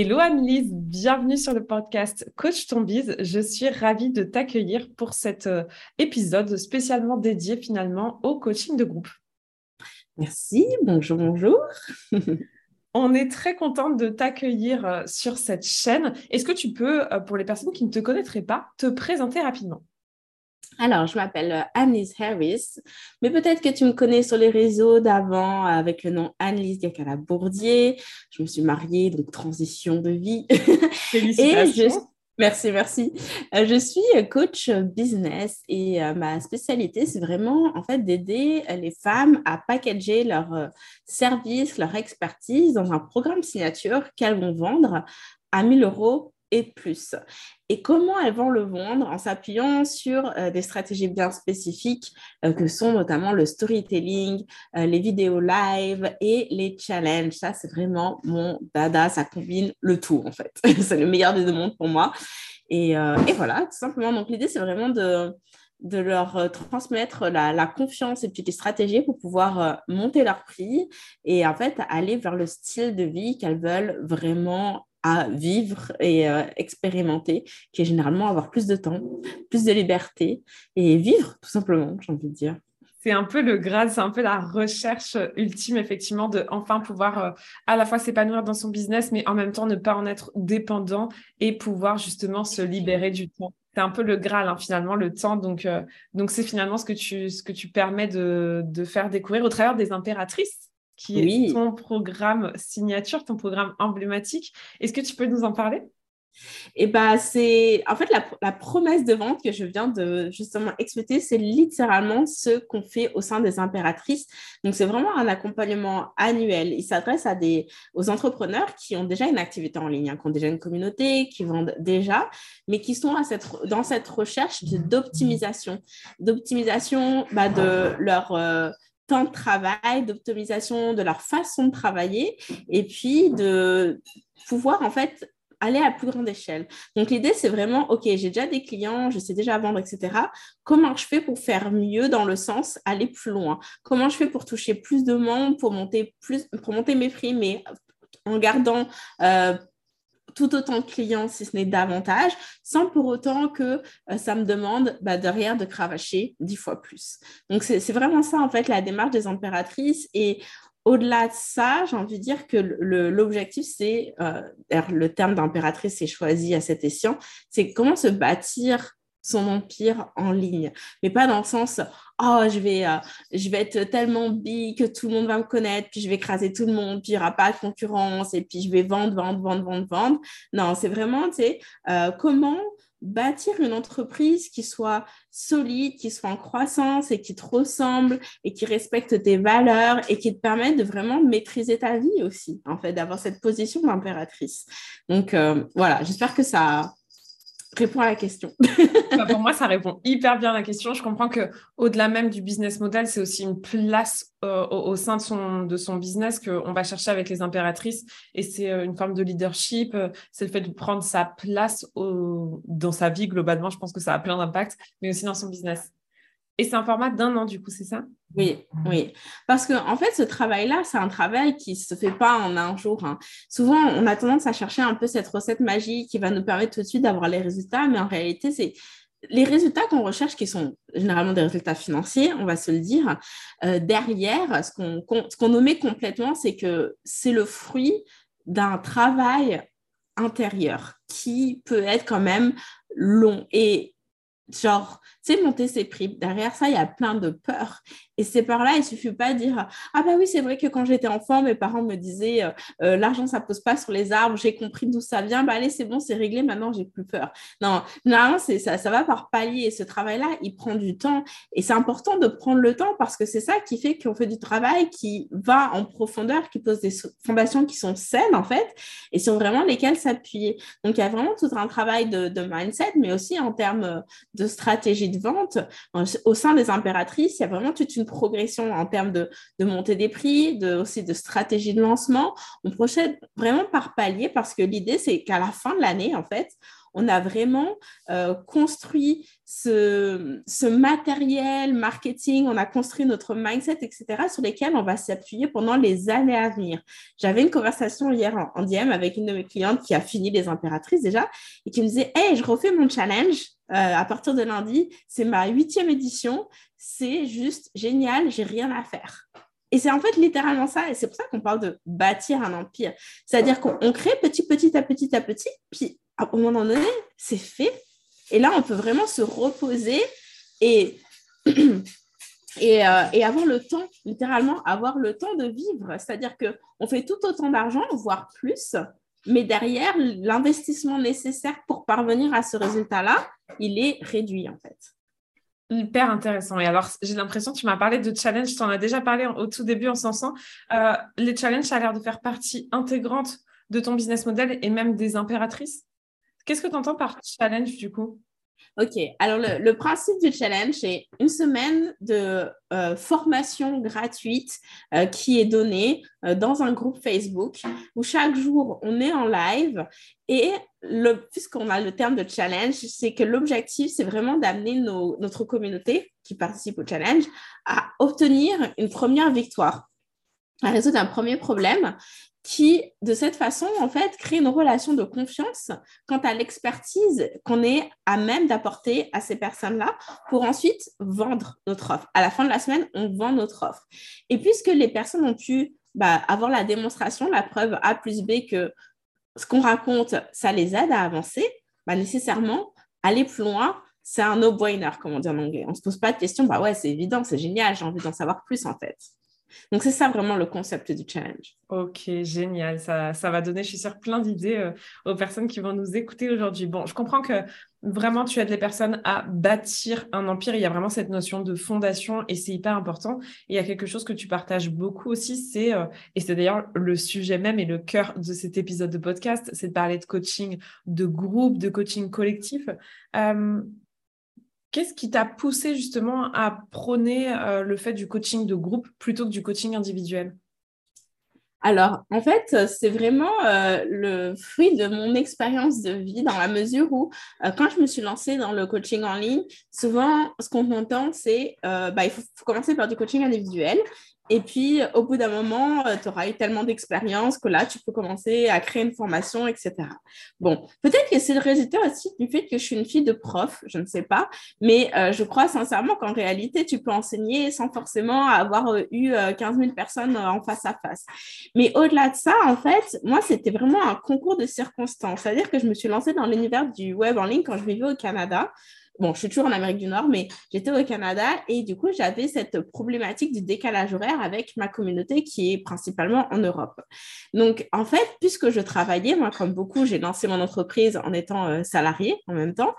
Hello Annelise, bienvenue sur le podcast Coach ton bise. Je suis ravie de t'accueillir pour cet euh, épisode spécialement dédié finalement au coaching de groupe. Merci, bonjour, bonjour. On est très contente de t'accueillir euh, sur cette chaîne. Est-ce que tu peux, euh, pour les personnes qui ne te connaîtraient pas, te présenter rapidement? Alors, je m'appelle euh, Annelise Harris, mais peut-être que tu me connais sur les réseaux d'avant avec le nom Annelise Gakala-Bourdier. Je me suis mariée, donc transition de vie. Félicitations. Merci, merci. Euh, je suis coach business et euh, ma spécialité, c'est vraiment en fait d'aider les femmes à packager leurs services, leur expertise dans un programme signature qu'elles vont vendre à 1000 euros et plus. Et comment elles vont le vendre en s'appuyant sur euh, des stratégies bien spécifiques euh, que sont notamment le storytelling, euh, les vidéos live et les challenges. Ça, c'est vraiment mon dada. Ça combine le tout, en fait. c'est le meilleur des deux mondes pour moi. Et, et voilà, tout simplement. Donc, l'idée, c'est vraiment de, de leur transmettre la, la, confiance et puis les stratégies pour pouvoir monter leur prix et en fait aller vers le style de vie qu'elles veulent vraiment à vivre et euh, expérimenter, qui est généralement avoir plus de temps, plus de liberté et vivre tout simplement, j'ai envie de dire. C'est un peu le grade, c'est un peu la recherche ultime, effectivement, de enfin pouvoir euh, à la fois s'épanouir dans son business, mais en même temps ne pas en être dépendant et pouvoir justement se libérer du temps. C'est un peu le graal, hein, finalement, le temps. Donc, euh, donc c'est finalement ce que tu, ce que tu permets de, de faire découvrir au travers des impératrices qui est ton programme signature, ton programme emblématique. Est-ce que tu peux nous en parler? Et bah, c'est en fait la, promesse de vente que je viens de justement expliquer, c'est littéralement ce qu'on fait au sein des impératrices. Donc, c'est vraiment un accompagnement annuel. Il s'adresse à des, aux entrepreneurs qui ont déjà une activité en ligne, hein, qui ont déjà une communauté, qui vendent déjà, mais qui sont à cette, dans cette recherche d'optimisation, d'optimisation bah, de leur. Euh, temps de travail, d'optimisation de leur façon de travailler et puis de pouvoir en fait aller à plus grande échelle. Donc l'idée c'est vraiment ok j'ai déjà des clients, je sais déjà vendre etc. Comment je fais pour faire mieux dans le sens aller plus loin? Comment je fais pour toucher plus de monde, pour monter plus, pour monter mes prix mais en gardant euh, tout autant de clients, si ce n'est davantage, sans pour autant que euh, ça me demande bah, derrière de cravacher dix fois plus. Donc, c'est vraiment ça, en fait, la démarche des impératrices. Et au-delà de ça, j'ai envie de dire que l'objectif, c'est, euh, le terme d'impératrice est choisi à cet escient, c'est comment se bâtir son empire en ligne. Mais pas dans le sens, oh, je vais, euh, je vais être tellement big que tout le monde va me connaître, puis je vais écraser tout le monde, puis il n'y aura pas de concurrence, et puis je vais vendre, vendre, vendre, vendre, vendre. Non, c'est vraiment, tu sais, euh, comment bâtir une entreprise qui soit solide, qui soit en croissance et qui te ressemble et qui respecte tes valeurs et qui te permette de vraiment maîtriser ta vie aussi, en fait, d'avoir cette position d'impératrice. Donc, euh, voilà, j'espère que ça répond à la question. Bah, pour moi, ça répond hyper bien à la question. Je comprends que au-delà même du business model, c'est aussi une place euh, au, sein de son, de son business qu'on va chercher avec les impératrices. Et c'est euh, une forme de leadership. Euh, c'est le fait de prendre sa place dans sa vie globalement. Je pense que ça a plein d'impact, mais aussi dans son business. Et c'est un format d'un an, du coup, c'est ça? Oui, oui. Parce que en fait, ce travail-là, c'est un travail qui ne se fait pas en un jour. Hein. Souvent, on a tendance à chercher un peu cette recette magique qui va nous permettre tout de suite d'avoir les résultats, mais en réalité, c'est les résultats qu'on recherche, qui sont généralement des résultats financiers, on va se le dire, euh, derrière, ce qu'on qu'on nommait complètement, c'est que c'est le fruit d'un travail intérieur qui peut être quand même long. Et genre, tu sais, monter ses prix. Derrière ça, il y a plein de peurs. Et c'est par là, il suffit pas de dire Ah, bah oui, c'est vrai que quand j'étais enfant, mes parents me disaient euh, euh, L'argent, ça pose pas sur les arbres, j'ai compris d'où ça vient, bah allez, c'est bon, c'est réglé, maintenant, j'ai plus peur. Non, normalement, ça, ça va par palier. Et ce travail-là, il prend du temps. Et c'est important de prendre le temps parce que c'est ça qui fait qu'on fait du travail qui va en profondeur, qui pose des fondations qui sont saines, en fait, et sur vraiment lesquelles s'appuyer. Donc, il y a vraiment tout un travail de, de mindset, mais aussi en termes de stratégie de vente. Au sein des impératrices, il y a vraiment toute une progression en termes de, montée des prix, de, aussi de stratégie de lancement. On procède vraiment par palier parce que l'idée, c'est qu'à la fin de l'année, en fait, on a vraiment euh, construit ce, matériel marketing, on a construit notre mindset, etc., sur lesquels on va s'appuyer pendant les années à venir. J'avais une conversation hier en, DM avec une de mes clientes qui a fini les impératrices déjà et qui me disait Hey, je refais mon challenge à partir de lundi, c'est ma huitième édition, c'est juste génial, j'ai rien à faire. Et c'est en fait littéralement ça, et c'est pour ça qu'on parle de bâtir un empire. C'est-à-dire qu'on crée petit, petit à petit à petit, puis à un moment donné, c'est fait. Et là, on peut vraiment se reposer et, et, euh, et, avoir le temps, littéralement, avoir le temps de vivre. C'est-à-dire qu'on fait tout autant d'argent, voire plus, mais derrière, l'investissement nécessaire pour parvenir à ce résultat-là, il est réduit en fait. Hyper intéressant. Et alors, j'ai l'impression, tu m'as parlé de challenge, tu en as déjà parlé au tout début en sens euh, les challenges, ça a l'air de faire partie intégrante de ton business model et même des impératrices. Qu'est-ce que tu entends par challenge du coup? Ok, alors le, principe du challenge, c'est une semaine de euh, formation gratuite euh, qui est donnée euh, dans un groupe Facebook où chaque jour on est en live. Et puisqu'on a le terme de challenge, c'est que l'objectif, c'est vraiment d'amener notre communauté qui participe au challenge à obtenir une première victoire, à résoudre un premier problème qui, de cette façon, en fait, crée une relation de confiance quant à l'expertise qu'on est à même d'apporter à ces personnes-là pour ensuite vendre notre offre. À la fin de la semaine, on vend notre offre. Et puisque les personnes ont pu bah, avoir la démonstration, la preuve A plus B que ce qu'on raconte, ça les aide à avancer, bah, nécessairement, aller plus loin, c'est un no-brainer, comme on dit en anglais. On ne se pose pas de questions, bah ouais, c'est évident, c'est génial, j'ai envie d'en savoir plus en fait. Donc, c'est ça vraiment le concept du challenge. Ok, génial. Ça, va donner, je suis sûre, plein d'idées euh, aux personnes qui vont nous écouter aujourd'hui. Bon, je comprends que vraiment, tu aides les personnes à bâtir un empire. Il y a vraiment cette notion de fondation et c'est hyper important. Il y a quelque chose que tu partages beaucoup aussi, c'est, euh, et c'est d'ailleurs le sujet même et le cœur de cet épisode de podcast, c'est de parler de coaching de groupe, de coaching collectif. Euh, Qu'est-ce qui t'a poussé justement à prôner euh, le fait du coaching de groupe plutôt que du coaching individuel? Alors, en fait, c'est vraiment euh, le fruit de mon expérience de vie dans la mesure où, euh, quand je me suis lancée dans le coaching en ligne, souvent, ce qu'on entend, c'est bah, il faut, commencer par du coaching individuel. Et puis, au bout d'un moment, euh, tu auras eu tellement d'expérience que là, tu peux commencer à créer une formation, etc. Bon, peut-être que c'est le résultat aussi du fait que je suis une fille de prof, je ne sais pas, mais euh, je crois sincèrement qu'en réalité, tu peux enseigner sans forcément avoir euh, eu 15 000 personnes en face à face. Mais au-delà de ça, en fait, moi, c'était vraiment un concours de circonstances. C'est-à-dire que je me suis lancée dans l'univers du web en ligne quand je vivais au Canada bon, je suis toujours en Amérique du Nord, mais j'étais au Canada et du coup, j'avais cette problématique du décalage horaire avec ma communauté qui est principalement en Europe. Donc, en fait, puisque je travaillais, moi, comme beaucoup, j'ai lancé mon entreprise en étant euh, salarié en même temps,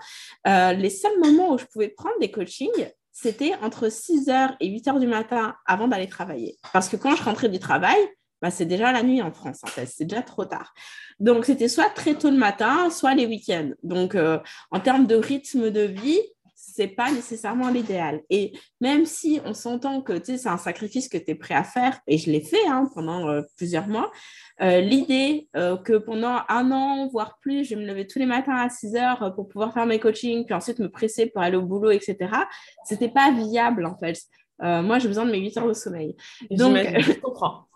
euh, les seuls moments où je pouvais prendre des coachings, c'était entre 6h et 8h du matin avant d'aller travailler. Parce que quand je rentrais du travail, bah, c'est déjà la nuit en France, en fait, c'est déjà trop tard. Donc, c'était soit très tôt le matin, soit les week-ends. Donc, euh, en termes de rythme de vie, c'est pas nécessairement l'idéal. Et même si on s'entend que c'est un sacrifice que tu es prêt à faire, et je l'ai fait hein, pendant euh, plusieurs mois, euh, l'idée que pendant un an, voire plus, je me levais tous les matins à 6 heures pour pouvoir faire mes coachings, puis ensuite me presser pour aller au boulot, etc., c'était pas viable en fait. moi, j'ai besoin de mes 8 heures de sommeil. Donc, je comprends.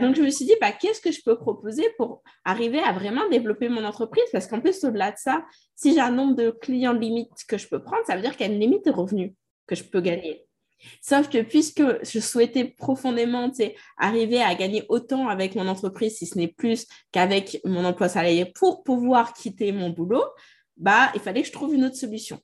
Donc je me suis dit, bah, qu'est-ce que je peux proposer pour arriver à vraiment développer mon entreprise? Parce qu'en plus, au-delà de ça, si j'ai un nombre de clients limite que je peux prendre, ça veut dire qu'il y a une limite de revenus que je peux gagner. Sauf que puisque je souhaitais profondément arriver à gagner autant avec mon entreprise, si ce n'est plus qu'avec mon emploi salarié, pour pouvoir quitter mon boulot, bah, il fallait que je trouve une autre solution.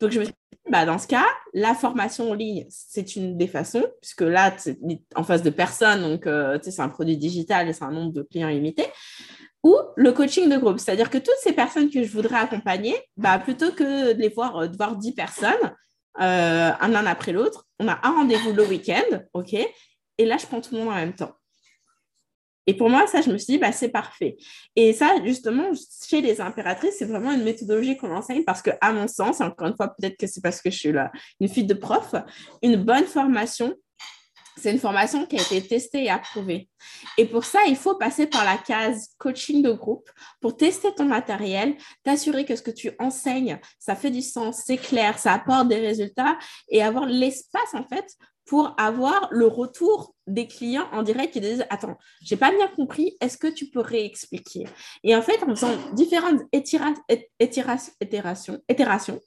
Donc, je me suis dit, bah, dans ce cas, la formation en ligne, c'est une des façons, puisque là, tu es en face de personne, donc euh, c'est un produit digital et c'est un nombre de clients limité. Ou le coaching de groupe, c'est-à-dire que toutes ces personnes que je voudrais accompagner, bah, plutôt que de les voir, euh, de voir 10 personnes, euh, un après l'autre, on a un rendez-vous le week-end, OK Et là, je prends tout le monde en même temps. Et pour moi, ça, je me suis dit, bah, c'est parfait. Et ça, justement, chez les impératrices, c'est vraiment une méthodologie qu'on enseigne parce que, à mon sens, encore une fois, peut-être que c'est parce que je suis une fille de prof, une bonne formation, c'est une formation qui a été testée et approuvée. Et pour ça, il faut passer par la case coaching de groupe pour tester ton matériel, t'assurer que ce que tu enseignes, ça fait du sens, c'est clair, ça apporte des résultats et avoir l'espace, en fait, pour avoir le retour des clients en direct qui disent Attends, j'ai pas bien compris, est-ce que tu peux réexpliquer? Et en fait, en faisant différentes itérations, itérations, itérations,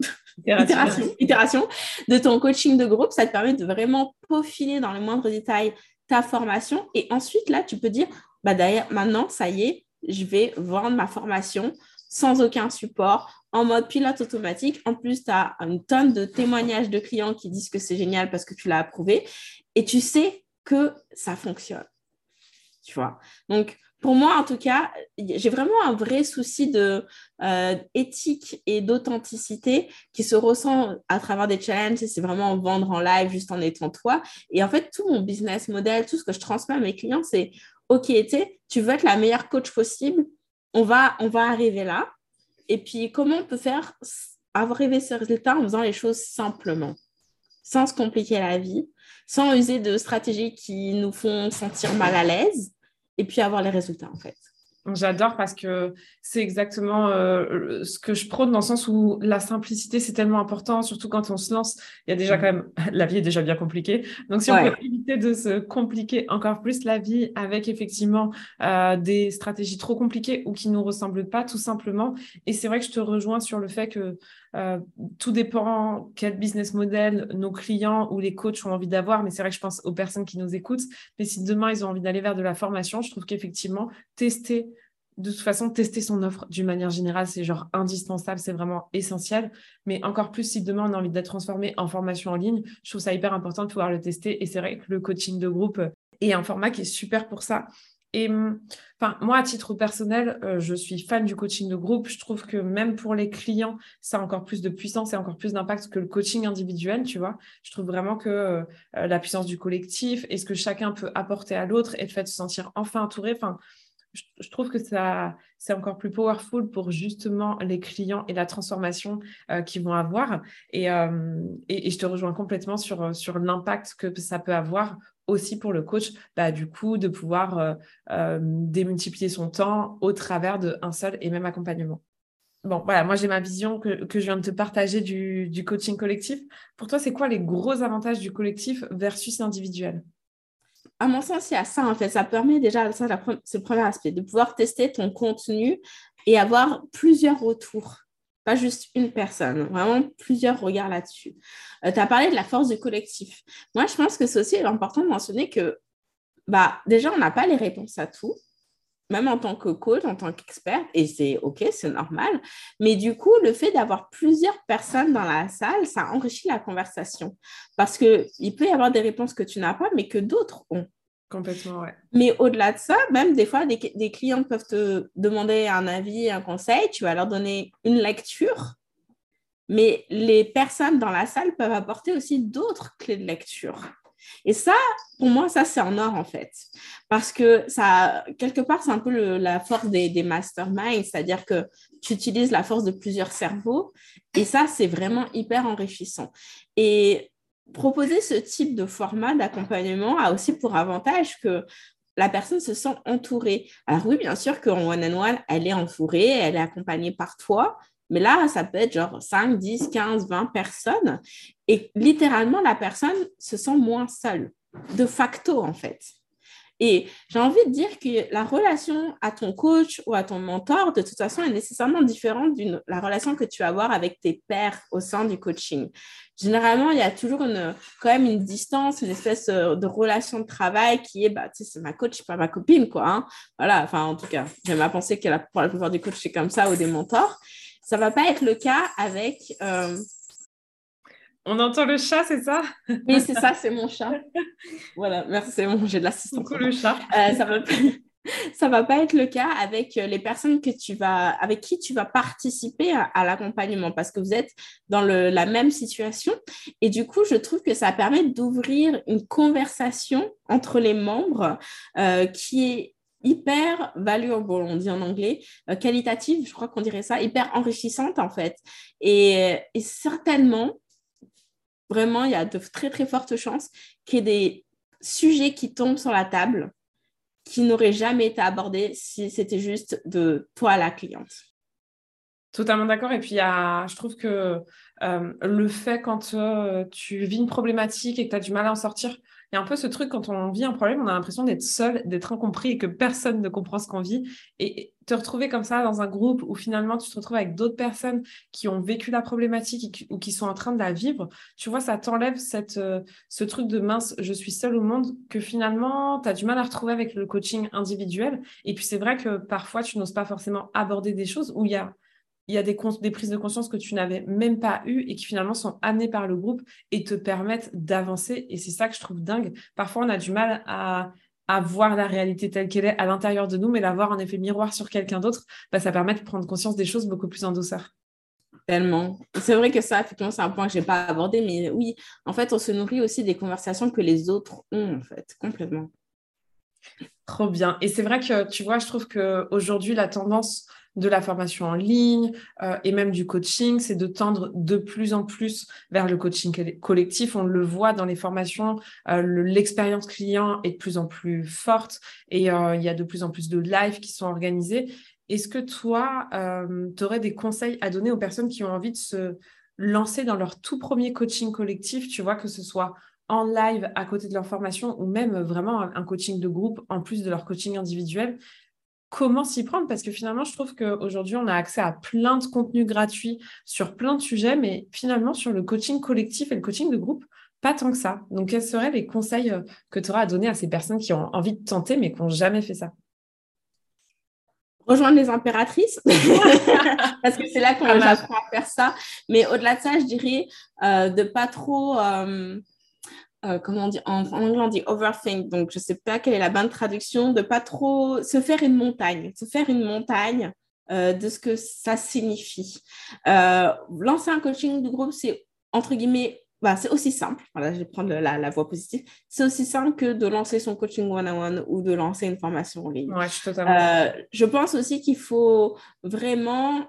itérations, de ton coaching de groupe, ça te permet de vraiment peaufiner dans les moindres détails ta formation. Et ensuite, là, tu peux dire bah, D'ailleurs, maintenant, ça y est, je vais vendre ma formation sans aucun support, en mode pilote automatique. En plus, tu as une tonne de témoignages de clients qui disent que c'est génial parce que tu l'as approuvé et tu sais que ça fonctionne. Tu vois Donc, pour moi, en tout cas, j'ai vraiment un vrai souci de euh, éthique et d'authenticité qui se ressent à travers des challenges. C'est vraiment vendre en live juste en étant toi. Et en fait, tout mon business model, tout ce que je transmets à mes clients, c'est OK, tu veux être la meilleure coach possible. On va, on va arriver là. Et puis, comment on peut faire arriver ce résultat en faisant les choses simplement, sans se compliquer la vie, sans user de stratégies qui nous font sentir mal à l'aise, et puis avoir les résultats en fait. J'adore parce que c'est exactement euh, ce que je prône dans le sens où la simplicité, c'est tellement important, surtout quand on se lance. Il y a déjà mm. quand même, la vie est déjà bien compliquée. Donc, si on peut éviter de se compliquer encore plus la vie avec effectivement euh, des stratégies trop compliquées ou qui ne nous ressemblent pas, tout simplement. Et c'est vrai que je te rejoins sur le fait que euh, tout dépend quel business model nos clients ou les coachs ont envie d'avoir, mais c'est vrai que je pense aux personnes qui nous écoutent. Mais si demain ils ont envie d'aller vers de la formation, je trouve qu'effectivement, tester, de toute façon, tester son offre d'une manière générale, c'est genre indispensable, c'est vraiment essentiel. Mais encore plus si demain on a envie d'être transformé en formation en ligne, je trouve ça hyper important de pouvoir le tester. Et c'est vrai que le coaching de groupe est un format qui est super pour ça. Et enfin, moi, à titre personnel, euh, je suis fan du coaching de groupe. Je trouve que même pour les clients, ça a encore plus de puissance et encore plus d'impact que le coaching individuel, tu vois. Je trouve vraiment que euh, la puissance du collectif et ce que chacun peut apporter à l'autre et le fait de se sentir enfin entouré, enfin, je, trouve que ça, c'est encore plus powerful pour justement les clients et la transformation euh, qu'ils vont avoir. Et, et, et, je te rejoins complètement sur, sur l'impact que ça peut avoir aussi pour le coach, bah, du coup, de pouvoir euh, euh, démultiplier son temps au travers d'un seul et même accompagnement. Bon, voilà, moi j'ai ma vision que, je viens de te partager du, coaching collectif. Pour toi, c'est quoi les gros avantages du collectif versus individuel à mon sens, il y a ça en fait. Ça permet déjà, ça, c'est le premier aspect, de pouvoir tester ton contenu et avoir plusieurs retours pas juste une personne, vraiment plusieurs regards là-dessus. Euh, tu as parlé de la force du collectif. Moi, je pense que c'est aussi important de mentionner que bah, déjà, on n'a pas les réponses à tout, même en tant que coach, en tant qu'expert, et c'est OK, c'est normal. Mais du coup, le fait d'avoir plusieurs personnes dans la salle, ça enrichit la conversation. Parce qu'il peut y avoir des réponses que tu n'as pas, mais que d'autres ont. Complètement, ouais. Mais au-delà de ça, même des fois, des, des, clients peuvent te demander un avis, un conseil, tu vas leur donner une lecture, mais les personnes dans la salle peuvent apporter aussi d'autres clés de lecture. Et ça, pour moi, ça, c'est en or, en fait. Parce que ça, quelque part, c'est un peu la force des, des masterminds, c'est-à-dire que tu utilises la force de plusieurs cerveaux. Et ça, c'est vraiment hyper enrichissant. Et proposer ce type de format d'accompagnement a aussi pour avantage que la personne se sent entourée. Alors oui, bien sûr qu'en one-on-one, elle est entourée, elle est accompagnée par toi, mais là, ça peut être genre 5, 10, 15, 20 personnes. Et littéralement, la personne se sent moins seule, de facto en fait. Et j'ai envie de dire que la relation à ton coach ou à ton mentor, de toute façon, est nécessairement différente de la relation que tu vas avoir avec tes pairs au sein du coaching. Généralement, il y a toujours une, quand même une distance, une espèce euh, de relation de travail qui est, bah, tu sais, c'est ma coach, pas ma copine, quoi. Hein. Voilà, enfin, en tout cas, j'aime à penser que pour la plupart des coachs, c'est comme ça ou des mentors. Ça ne va pas être le cas avec... Euh, On entend le chat, c'est ça? Oui, c'est ça, c'est mon chat. Voilà, merci, c'est bon, j'ai de l'assistance. le chat. Euh, ça va ça va pas être le cas avec euh, les personnes que tu vas, avec qui tu vas participer à, l'accompagnement parce que vous êtes dans la même situation. Et du coup, je trouve que ça permet d'ouvrir une conversation entre les membres euh, qui est hyper valuable, on dit en anglais, euh, qualitative, je crois qu'on dirait ça, hyper enrichissante en fait. Et, et certainement, vraiment, il y a de très très fortes chances qu'il y ait des sujets qui tombent sur la table qui n'aurait jamais été abordé si c'était juste de toi la cliente. Totalement d'accord. Et puis, je trouve que euh, le fait quand euh, tu vis une problématique et que tu as du mal à en sortir, il y a un peu ce truc quand on vit un problème, on a l'impression d'être seul, d'être incompris et que personne ne comprend ce qu'on vit. Et te retrouver comme ça dans un groupe où finalement tu te retrouves avec d'autres personnes qui ont vécu la problématique ou qui sont en train de la vivre, tu vois, ça t'enlève cette, euh, ce truc de mince, je suis seule au monde, que finalement tu as du mal à retrouver avec le coaching individuel. Et puis c'est vrai que parfois tu n'oses pas forcément aborder des choses où il y a il y a des, des prises de conscience que tu n'avais même pas eues et qui finalement sont amenées par le groupe et te permettent d'avancer. Et c'est ça que je trouve dingue. Parfois, on a du mal à, voir la réalité telle qu'elle est à l'intérieur de nous, mais la voir en effet miroir sur quelqu'un d'autre, bah, ça permet de prendre conscience des choses beaucoup plus en douceur. Tellement. C'est vrai que ça, effectivement, c'est un point que je n'ai pas abordé, mais oui, en fait, on se nourrit aussi des conversations que les autres ont, en fait, complètement. Trop bien. Et c'est vrai que, tu vois, je trouve qu'aujourd'hui, la tendance de la formation en ligne euh, et même du coaching, c'est de tendre de plus en plus vers le coaching collectif. On le voit dans les formations, euh, l'expérience client est de plus en plus forte et euh, il y a de plus en plus de lives qui sont organisés. Est-ce que toi, tu aurais des conseils à donner aux personnes qui ont envie de se lancer dans leur tout premier coaching collectif, tu vois, que ce soit en live à côté de leur formation ou même vraiment un coaching de groupe en plus de leur coaching individuel comment s'y prendre parce que finalement, je trouve qu'aujourd'hui, on a accès à plein de contenus gratuits sur plein de sujets, mais finalement, sur le coaching collectif et le coaching de groupe, pas tant que ça. Donc, quels seraient les conseils euh, que tu auras à donner à ces personnes qui ont envie de tenter mais qui n'ont jamais fait ça? Rejoindre les impératrices, parce que c'est là qu'on apprend à faire ça. Mais au-delà de ça, je dirais euh, de pas trop... Euh, euh, comment on dit, en, anglais on dit overthink, donc je ne sais pas quelle est la bonne traduction, de pas trop se faire une montagne, se faire une montagne euh, de ce que ça signifie. Euh, lancer un coaching de groupe, c'est entre guillemets, bah, c'est aussi simple, voilà, je vais prendre la, la voie positive, c'est aussi simple que de lancer son coaching one-on-one ou de lancer une formation en ligne. Ouais, je, totalement... je pense aussi qu'il faut vraiment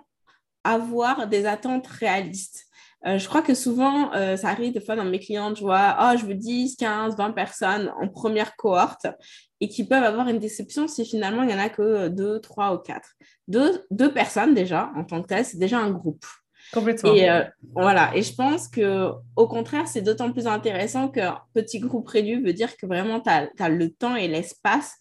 avoir des attentes réalistes. Euh, je crois que souvent, euh, ça arrive des fois dans mes clients, je vois, oh, je veux 10, 15, 20 personnes en première cohorte et qui peuvent avoir une déception si finalement il n'y en a que 2, 3 ou 4. Deux, deux personnes déjà, en tant que tel, c'est déjà un groupe. Complètement. Et euh, voilà. Et je pense que au contraire, c'est d'autant plus intéressant qu'un petit groupe réduit veut dire que vraiment tu as, as, le temps et l'espace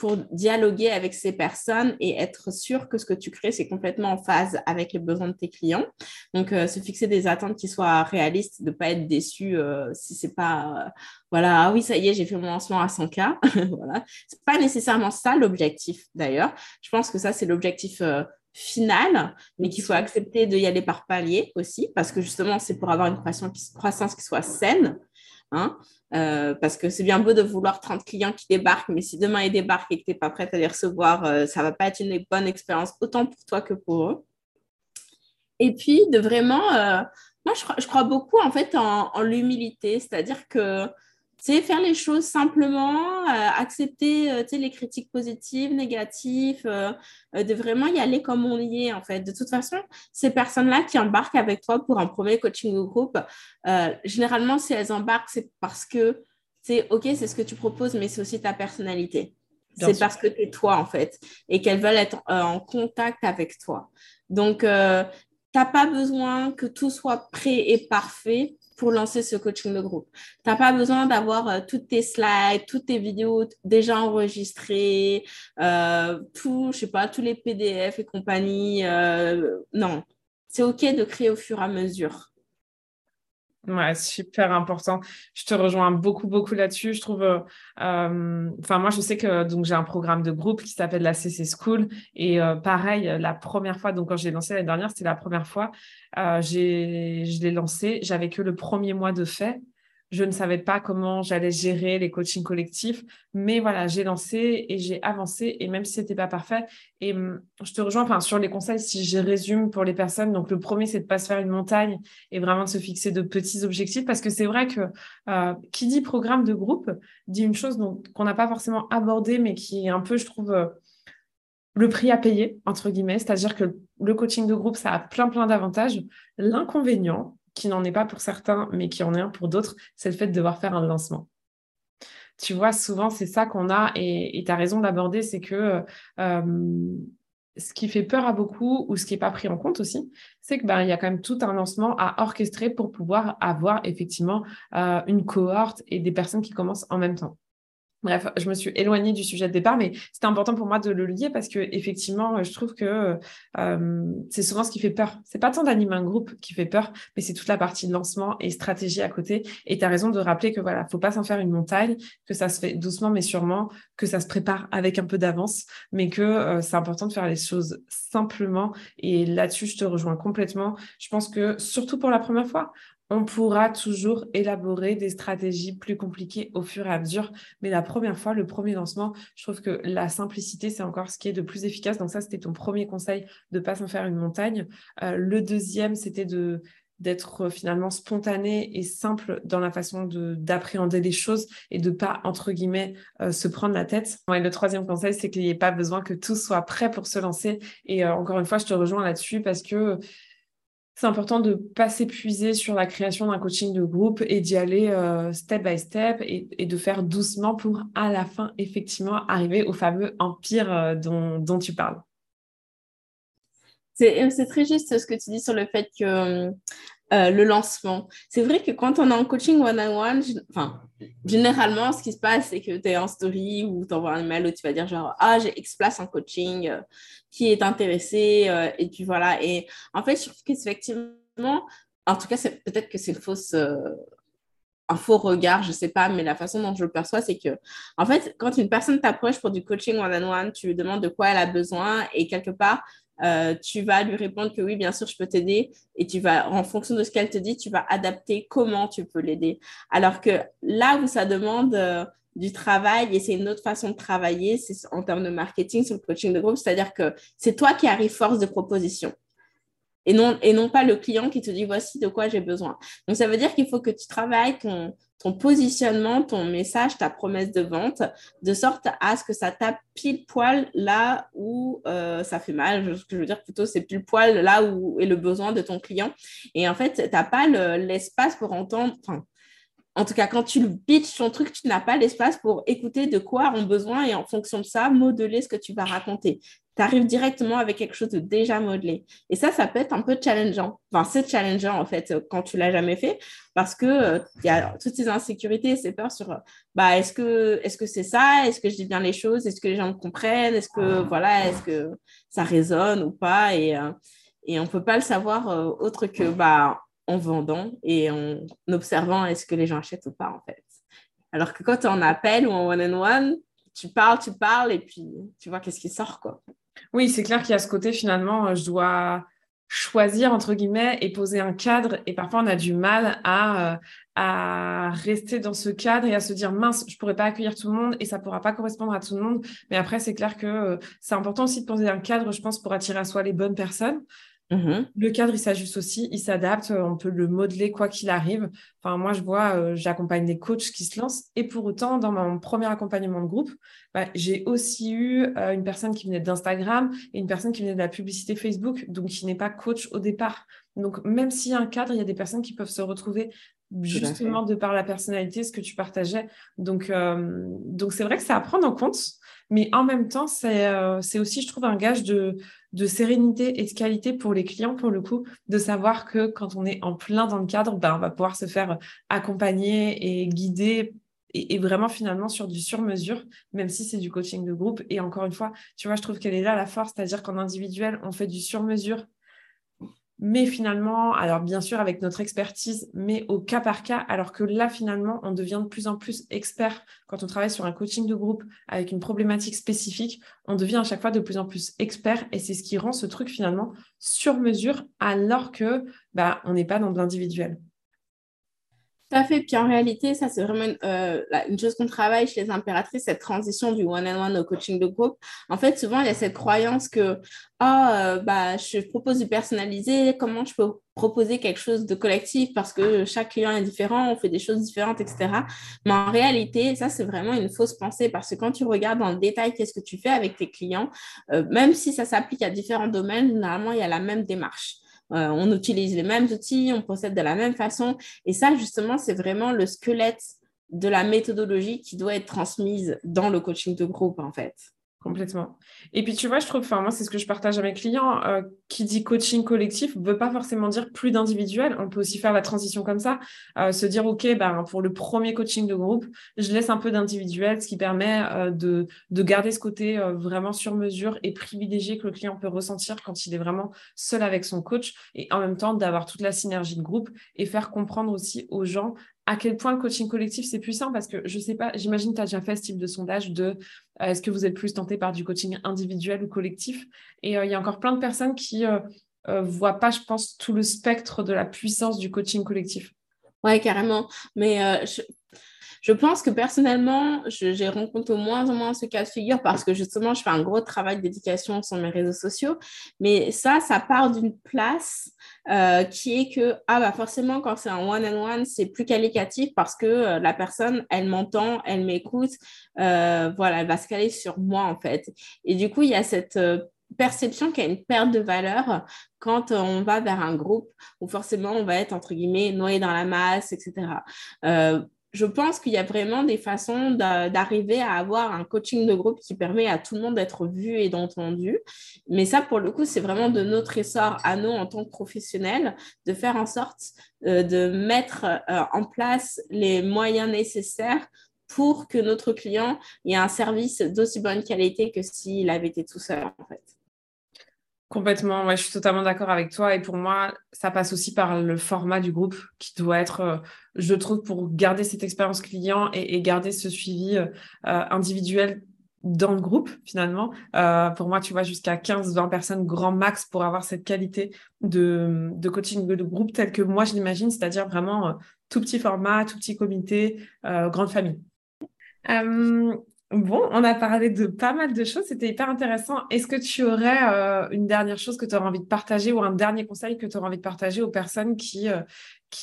pour dialoguer avec ces personnes et être sûr que ce que tu crées, c'est complètement en phase avec les besoins de tes clients. Donc, euh, se fixer des attentes qui soient réalistes, de ne pas être déçu euh, si c'est pas, euh, voilà, ah oui, ça y est, j'ai fait mon lancement à 100K. voilà. C'est pas nécessairement ça l'objectif, d'ailleurs. Je pense que ça, c'est l'objectif final, mais qu'il faut accepter d'y aller par palier aussi, parce que justement, c'est pour avoir une croissance qui soit saine. Hein euh, parce que c'est bien beau de vouloir 30 clients qui débarquent, mais si demain ils débarquent et que tu n'es pas prête à les recevoir, euh, ça ne va pas être une bonne expérience, autant pour toi que pour eux. Et puis, de vraiment, euh, moi, je, crois beaucoup en fait en l'humilité, c'est-à-dire que c'est faire les choses simplement, euh, accepter euh, les critiques positives, négatives, euh, de vraiment y aller comme on y est en fait. De toute façon, ces personnes-là qui embarquent avec toi pour un premier coaching de groupe, généralement, si elles embarquent, c'est parce que c'est OK, c'est ce que tu proposes, mais c'est aussi ta personnalité. C'est parce que tu es toi en fait et qu'elles veulent être en contact avec toi. Donc, tu n'as pas besoin que tout soit prêt et parfait pour lancer ce coaching de groupe. Tu n'as pas besoin d'avoir euh, toutes tes slides, toutes tes vidéos déjà enregistrées, euh, tout, je sais pas, tous les PDF et compagnie. Euh, non, c'est OK de créer au fur et à mesure. Ouais, super important. Je te rejoins beaucoup, beaucoup là-dessus. Je trouve, euh, euh, enfin, moi, je sais que donc j'ai un programme de groupe qui s'appelle la CC School. Et euh, pareil, la première fois, donc quand j'ai lancé l'année dernière, c'était la première fois, j'ai, je l'ai lancé. J'avais que le premier mois de fait. Je ne savais pas comment j'allais gérer les coachings collectifs, mais voilà, j'ai lancé et j'ai avancé. Et même si c'était pas parfait, et hum, je te rejoins enfin, sur les conseils, si je résume pour les personnes. Donc, le premier, c'est de pas se faire une montagne et vraiment de se fixer de petits objectifs parce que c'est vrai que euh, qui dit programme de groupe dit une chose qu'on n'a pas forcément abordée, mais qui est un peu, je trouve, euh, le prix à payer, entre guillemets. C'est-à-dire que le coaching de groupe, ça a plein, plein d'avantages. L'inconvénient, qui n'en est pas pour certains, mais qui en est un pour d'autres, c'est le fait de devoir faire un lancement. Tu vois, souvent, c'est ça qu'on a, et tu as raison d'aborder, c'est que euh, ce qui fait peur à beaucoup, ou ce qui n'est pas pris en compte aussi, c'est qu'il ben, y a quand même tout un lancement à orchestrer pour pouvoir avoir effectivement euh, une cohorte et des personnes qui commencent en même temps. Bref, je me suis éloignée du sujet de départ, mais c'était important pour moi de le lier parce que effectivement, je trouve que euh, c'est souvent ce qui fait peur. C'est pas tant d'animer un groupe qui fait peur, mais c'est toute la partie de lancement et stratégie à côté. Et tu as raison de rappeler que voilà, faut pas s'en faire une montagne, que ça se fait doucement mais sûrement, que ça se prépare avec un peu d'avance, mais que euh, c'est important de faire les choses simplement. Et là-dessus, je te rejoins complètement. Je pense que surtout pour la première fois, on pourra toujours élaborer des stratégies plus compliquées au fur et à mesure. Mais la première fois, le premier lancement, je trouve que la simplicité, c'est encore ce qui est de plus efficace. Donc ça, c'était ton premier conseil de ne pas s'en faire une montagne. Euh, le deuxième, c'était de d'être finalement spontané et simple dans la façon d'appréhender les choses et de pas, entre guillemets, euh, se prendre la tête. Et le troisième conseil, c'est qu'il n'y ait pas besoin que tout soit prêt pour se lancer. Et euh, encore une fois, je te rejoins là-dessus parce que c'est important de ne pas s'épuiser sur la création d'un coaching de groupe et d'y aller euh, step by step et, de faire doucement pour à la fin effectivement arriver au fameux empire euh, dont, tu parles. C'est très juste ce que tu dis sur le fait que euh, le lancement. C'est vrai que quand on est en coaching one-on-one, enfin, généralement, ce qui se passe, c'est que tu es en story ou tu envoies un email où tu vas dire genre, ah, j'ai X-Place en coaching, euh, qui est intéressé, euh, et puis voilà. Et en fait, je trouve qu'effectivement, en tout cas, peut-être que c'est un faux regard, je sais pas, mais la façon dont je le perçois, c'est que, en fait, quand une personne t'approche pour du coaching one-on-one, tu lui demandes de quoi elle a besoin et quelque part, euh, tu vas lui répondre que oui, bien sûr, je peux t'aider. Et tu vas, en fonction de ce qu'elle te dit, tu vas adapter comment tu peux l'aider. Alors que là où ça demande euh, du travail, et c'est une autre façon de travailler, c'est en termes de marketing, sur le coaching de groupe, c'est-à-dire que c'est toi qui arrives force de proposition. Et non, et non pas le client qui te dit voici de quoi j'ai besoin. Donc, ça veut dire qu'il faut que tu travailles ton, ton positionnement, ton message, ta promesse de vente, de sorte à ce que ça tape pile poil là où euh, ça fait mal. Je veux dire plutôt, c'est pile poil là où est le besoin de ton client. Et en fait, tu n'as pas l'espace pour entendre, en tout cas, quand tu le pitches ton truc, tu n'as pas l'espace pour écouter de quoi ont besoin et en fonction de ça, modeler ce que tu vas raconter tu arrives directement avec quelque chose de déjà modelé. Et ça, ça peut être un peu challengeant. Enfin, c'est challengeant, en fait, quand tu l'as jamais fait, parce que euh, y a toutes ces insécurités, ces peurs sur, bah, est-ce que est-ce que c'est ça? Est-ce que je dis bien les choses? Est-ce que les gens me comprennent? Est-ce que, voilà, est-ce que ça résonne ou pas? Et, euh, et on peut pas le savoir euh, autre que, bah, en vendant et en observant est-ce que les gens achètent ou pas, en fait. Alors que quand tu es en appel ou en one-on-one, tu parles, tu parles et puis tu vois qu'est-ce qui sort, quoi. Oui, c'est clair qu'il y a ce côté, finalement, euh, je dois choisir, entre guillemets, et poser un cadre. Et parfois, on a du mal à, euh, rester dans ce cadre et à se dire, mince, je pourrais pas accueillir tout le monde et ça pourra pas correspondre à tout le monde. Mais après, c'est clair que euh, c'est important aussi de poser un cadre, je pense, pour attirer à soi les bonnes personnes. Mmh le cadre, il s'ajuste aussi, il s'adapte, on peut le modeler quoi qu'il arrive. Enfin, moi, je vois, euh, j'accompagne des coachs qui se lancent et pour autant, dans mon premier accompagnement de groupe, bah, j'ai aussi eu euh, une personne qui venait d'Instagram et une personne qui venait de la publicité Facebook, donc qui n'est pas coach au départ. Donc, même s'il y a un cadre, il y a des personnes qui peuvent se retrouver justement de par la personnalité, ce que tu partageais. Donc, euh, donc c'est vrai que c'est à prendre en compte, mais en même temps, c'est aussi, je trouve, un gage de de sérénité et de qualité pour les clients, pour le coup, de savoir que quand on est en plein dans le cadre, ben, on va pouvoir se faire accompagner et guider et, vraiment finalement sur du sur-mesure, même si c'est du coaching de groupe. Et encore une fois, tu vois, je trouve qu'elle est là la force, c'est-à-dire qu'en individuel, on fait du sur-mesure mais finalement, alors bien sûr avec notre expertise, mais au cas par cas, alors que là, finalement, on devient de plus en plus expert quand on travaille sur un coaching de groupe avec une problématique spécifique, on devient à chaque fois de plus en plus expert et c'est ce qui rend ce truc finalement sur mesure alors que bah, on n'est pas dans de l'individuel. Tout à fait. Puis en réalité, ça, c'est vraiment euh, une chose qu'on travaille chez les impératrices, cette transition du one-on-one au coaching de groupe. En fait, souvent, il y a cette croyance que ah, euh, bah, je propose du personnalisé, comment je peux proposer quelque chose de collectif? Parce que chaque client est différent, on fait des choses différentes, etc. Mais en réalité, ça, c'est vraiment une fausse pensée parce que quand tu regardes dans le détail qu'est-ce que tu fais avec tes clients, euh, même si ça s'applique à différents domaines, généralement, il y a la même démarche. Euh, on utilise les mêmes outils, on procède de la même façon. Et ça, justement, c'est vraiment le squelette de la méthodologie qui doit être transmise dans le coaching de groupe, en fait. Complètement. Et puis, tu vois, je trouve, enfin, moi, c'est ce que je partage à mes clients, euh, qui dit coaching collectif ne veut pas forcément dire plus d'individuel. On peut aussi faire la transition comme ça, euh, se dire, OK, ben, pour le premier coaching de groupe, je laisse un peu d'individuel, ce qui permet euh, de, de, garder ce côté vraiment sur mesure et privilégié que le client peut ressentir quand il est vraiment seul avec son coach et en même temps d'avoir toute la synergie de groupe et faire comprendre aussi aux gens à quel point le coaching collectif, c'est puissant parce que je sais pas, j'imagine que tu as déjà fait ce type de sondage de euh, est-ce que vous êtes plus tenté par du coaching individuel ou collectif? Et euh, il y a encore plein de personnes qui ne euh, voient pas, je pense, tout le spectre de la puissance du coaching collectif. Ouais, carrément. Mais je, je pense que personnellement, j'ai rencontré au moins en moins ce cas de figure parce que justement, je fais un gros travail d'éducation sur mes réseaux sociaux. Mais ça, ça part d'une place euh, qui est que, ah bah forcément, quand c'est un one-on-one, c'est plus qualitatif parce que euh, la personne, elle m'entend, elle m'écoute, euh, voilà, elle va se caler sur moi en fait. Et du coup, il y a cette perception qu'il y a une perte de valeur quand on va vers un groupe où forcément on va être entre guillemets noyé dans la masse, etc je pense qu'il y a vraiment des façons d'arriver à avoir un coaching de groupe qui permet à tout le monde d'être vu et d'entendu. Mais ça, pour le coup, c'est vraiment de notre essor à nous en tant que professionnels de faire en sorte euh, de mettre euh, en place les moyens nécessaires pour que notre client ait un service d'aussi bonne qualité que s'il avait été tout seul, en fait. Complètement, ouais, je suis totalement d'accord avec toi. Et pour moi, ça passe aussi par le format du groupe qui doit être, euh, je trouve, pour garder cette expérience client et, garder ce suivi euh, individuel dans le groupe, finalement. Euh, pour moi, tu vois, jusqu'à 15-20 personnes, grand max, pour avoir cette qualité de, de coaching de groupe tel que moi, je l'imagine, c'est-à-dire vraiment tout petit format, tout petit comité, grande famille. Bon, on a parlé de pas mal de choses, c'était hyper intéressant. Est-ce que tu aurais euh, une dernière chose que tu aurais envie de partager ou un dernier conseil que tu aurais envie de partager aux personnes qui, euh,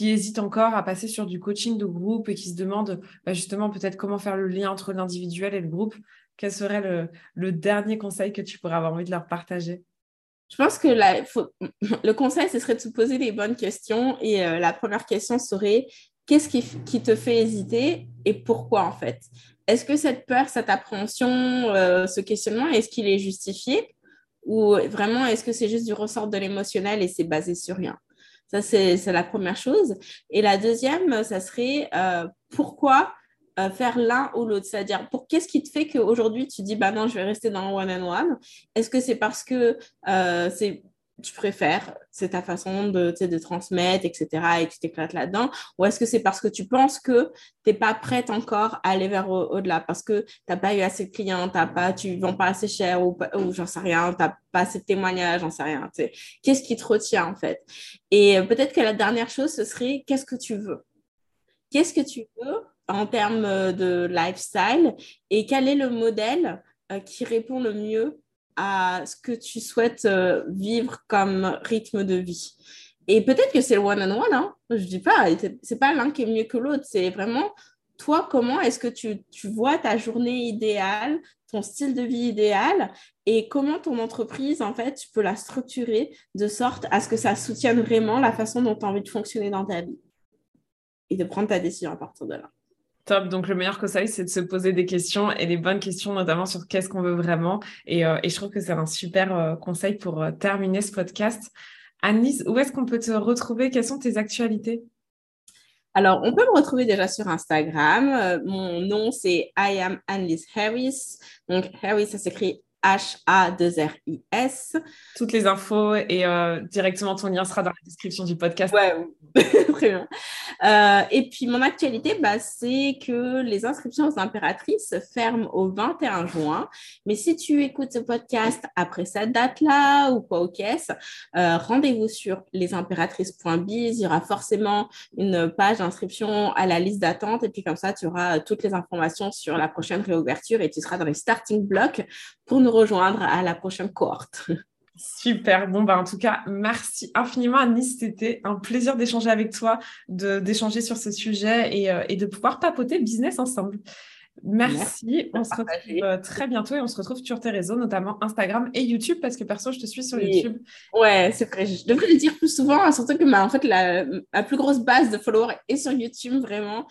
hésitent encore à passer sur du coaching de groupe et qui se demandent bah, justement peut-être comment faire le lien entre l'individuel et le groupe? Quel serait le, dernier conseil que tu pourrais avoir envie de leur partager? Je pense que le conseil, ce serait de se poser les bonnes questions. Et euh, la première question serait, qu'est-ce qui, te fait hésiter et pourquoi en fait? Est-ce que cette peur, cette appréhension, euh, ce questionnement, est-ce qu'il est justifié ou vraiment est-ce que c'est juste du ressort de l'émotionnel et c'est basé sur rien? Ça, c'est la première chose. Et la deuxième, ça serait euh, pourquoi euh, faire l'un ou l'autre? C'est-à-dire, pour qu'est-ce qui te fait qu'aujourd'hui tu dis, bah non, je vais rester dans le one-on-one Est-ce que c'est parce que c'est tu préfères, c'est ta façon de, de transmettre, etc., et tu t'éclates là-dedans, ou est-ce que c'est parce que tu penses que tu n'es pas prête encore à aller vers au-delà, parce que tu n'as pas eu assez de clients, as pas, tu ne vends pas assez cher, ou, ou j'en sais rien, tu n'as pas assez de témoignages, j'en sais rien. Qu'est-ce qui te retient, en fait? Et euh, peut-être que la dernière chose, ce serait qu'est-ce que tu veux? Qu'est-ce que tu veux en termes de lifestyle? Et quel est le modèle euh, qui répond le mieux à ce que tu souhaites euh, vivre comme rythme de vie. Et peut-être que c'est le one-on-one, hein. je dis pas, c'est pas l'un qui est mieux que l'autre, c'est vraiment toi, comment est-ce que tu, tu, vois ta journée idéale, ton style de vie idéal et comment ton entreprise, en fait, tu peux la structurer de sorte à ce que ça soutienne vraiment la façon dont tu as envie de fonctionner dans ta vie et de prendre ta décision à partir de là. Top. Donc, le meilleur conseil, c'est de se poser des questions et les bonnes questions, notamment sur qu'est-ce qu'on veut vraiment. Et, euh, je trouve que c'est un super euh, conseil pour euh, terminer ce podcast. Annelise, où est-ce qu'on peut te retrouver? Quelles sont tes actualités? Alors, on peut me retrouver déjà sur Instagram. mon nom, c'est I am Annelise Harris. Donc, Harris, ça s'écrit H-A-2-R-I-S. Toutes les infos et euh, directement ton lien sera dans la description du podcast. Ouais, très bien. Euh, et puis mon actualité, bah, c'est que les inscriptions aux impératrices ferment au 21 juin. Mais si tu écoutes ce podcast après cette date-là ou quoi au caisse, euh, rendez-vous sur lesimpératrices.biz. Il y aura forcément une page d'inscription à la liste d'attente. Et puis comme ça, tu auras toutes les informations sur la prochaine réouverture et tu seras dans les starting blocks pour nous rejoindre à la prochaine cohorte. Super. Bon, bah, en tout cas, merci infiniment, Anis. C'était un plaisir d'échanger avec toi, d'échanger sur ce sujet et, euh, et, de pouvoir papoter business ensemble. Merci. On se retrouve euh, très bientôt et on se retrouve sur tes réseaux, notamment Instagram et YouTube, parce que perso, je te suis sur YouTube. Ouais, c'est vrai. Je devrais le dire plus souvent, hein, surtout que ma, en fait, la, plus grosse base de followers est sur YouTube, vraiment.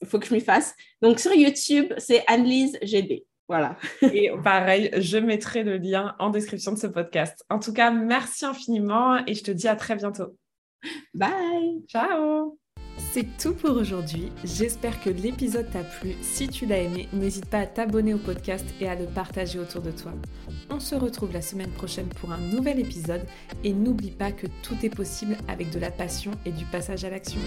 Il faut que je m'y fasse. Donc, sur YouTube, c'est Annelise GB. Voilà. et pareil, je mettrai le lien en description de ce podcast. En tout cas, merci infiniment et je te dis à très bientôt. Bye. Ciao. C'est tout pour aujourd'hui. J'espère que l'épisode t'a plu. Si tu l'as aimé, n'hésite pas à t'abonner au podcast et à le partager autour de toi. On se retrouve la semaine prochaine pour un nouvel épisode et n'oublie pas que tout est possible avec de la passion et du passage à l'action.